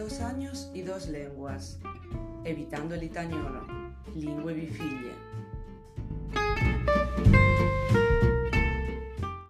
dos años y dos lenguas, evitando el italiano, lingue vi.